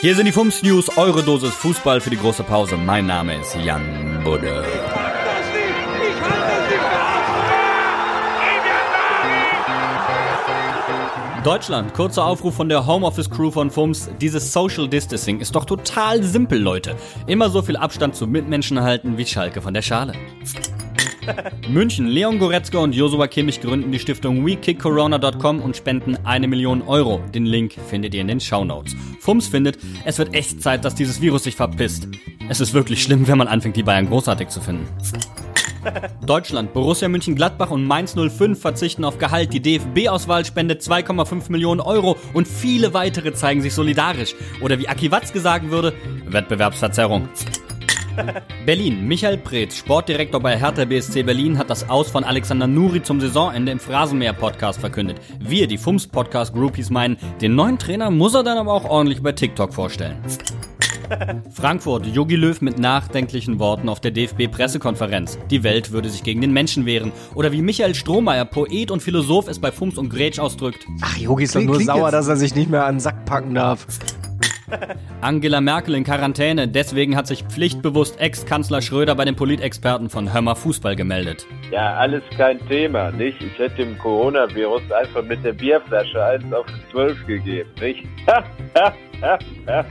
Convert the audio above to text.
Hier sind die Fums News, eure Dosis Fußball für die große Pause. Mein Name ist Jan Budde. Deutschland, kurzer Aufruf von der Homeoffice Crew von FUMS. Dieses Social Distancing ist doch total simpel, Leute. Immer so viel Abstand zu Mitmenschen halten wie Schalke von der Schale. München, Leon Goretzka und Josua Kimmich gründen die Stiftung WeKickCorona.com und spenden eine Million Euro. Den Link findet ihr in den Shownotes. Fums findet, es wird echt Zeit, dass dieses Virus sich verpisst. Es ist wirklich schlimm, wenn man anfängt, die Bayern großartig zu finden. Deutschland, Borussia München-Gladbach und Mainz 05 verzichten auf Gehalt. Die DFB-Auswahl spendet 2,5 Millionen Euro und viele weitere zeigen sich solidarisch. Oder wie Aki Watzke sagen würde, Wettbewerbsverzerrung. Berlin. Michael Preetz, Sportdirektor bei Hertha BSC Berlin, hat das Aus von Alexander Nuri zum Saisonende im Phrasenmäher-Podcast verkündet. Wir, die FUMS-Podcast-Groupies, meinen, den neuen Trainer muss er dann aber auch ordentlich bei TikTok vorstellen. Frankfurt, Jogi Löw mit nachdenklichen Worten auf der DFB-Pressekonferenz. Die Welt würde sich gegen den Menschen wehren. Oder wie Michael Strohmeier, Poet und Philosoph, es bei Fums und Gretsch ausdrückt. Ach, Jogi ist doch nur sauer, jetzt. dass er sich nicht mehr an den Sack packen darf. Angela Merkel in Quarantäne. Deswegen hat sich pflichtbewusst Ex-Kanzler Schröder bei den Politexperten von Hörmer Fußball gemeldet. Ja, alles kein Thema, nicht? Ich hätte dem Coronavirus einfach mit der Bierflasche eins auf 12 gegeben, nicht? Ha, ha, ha, ha.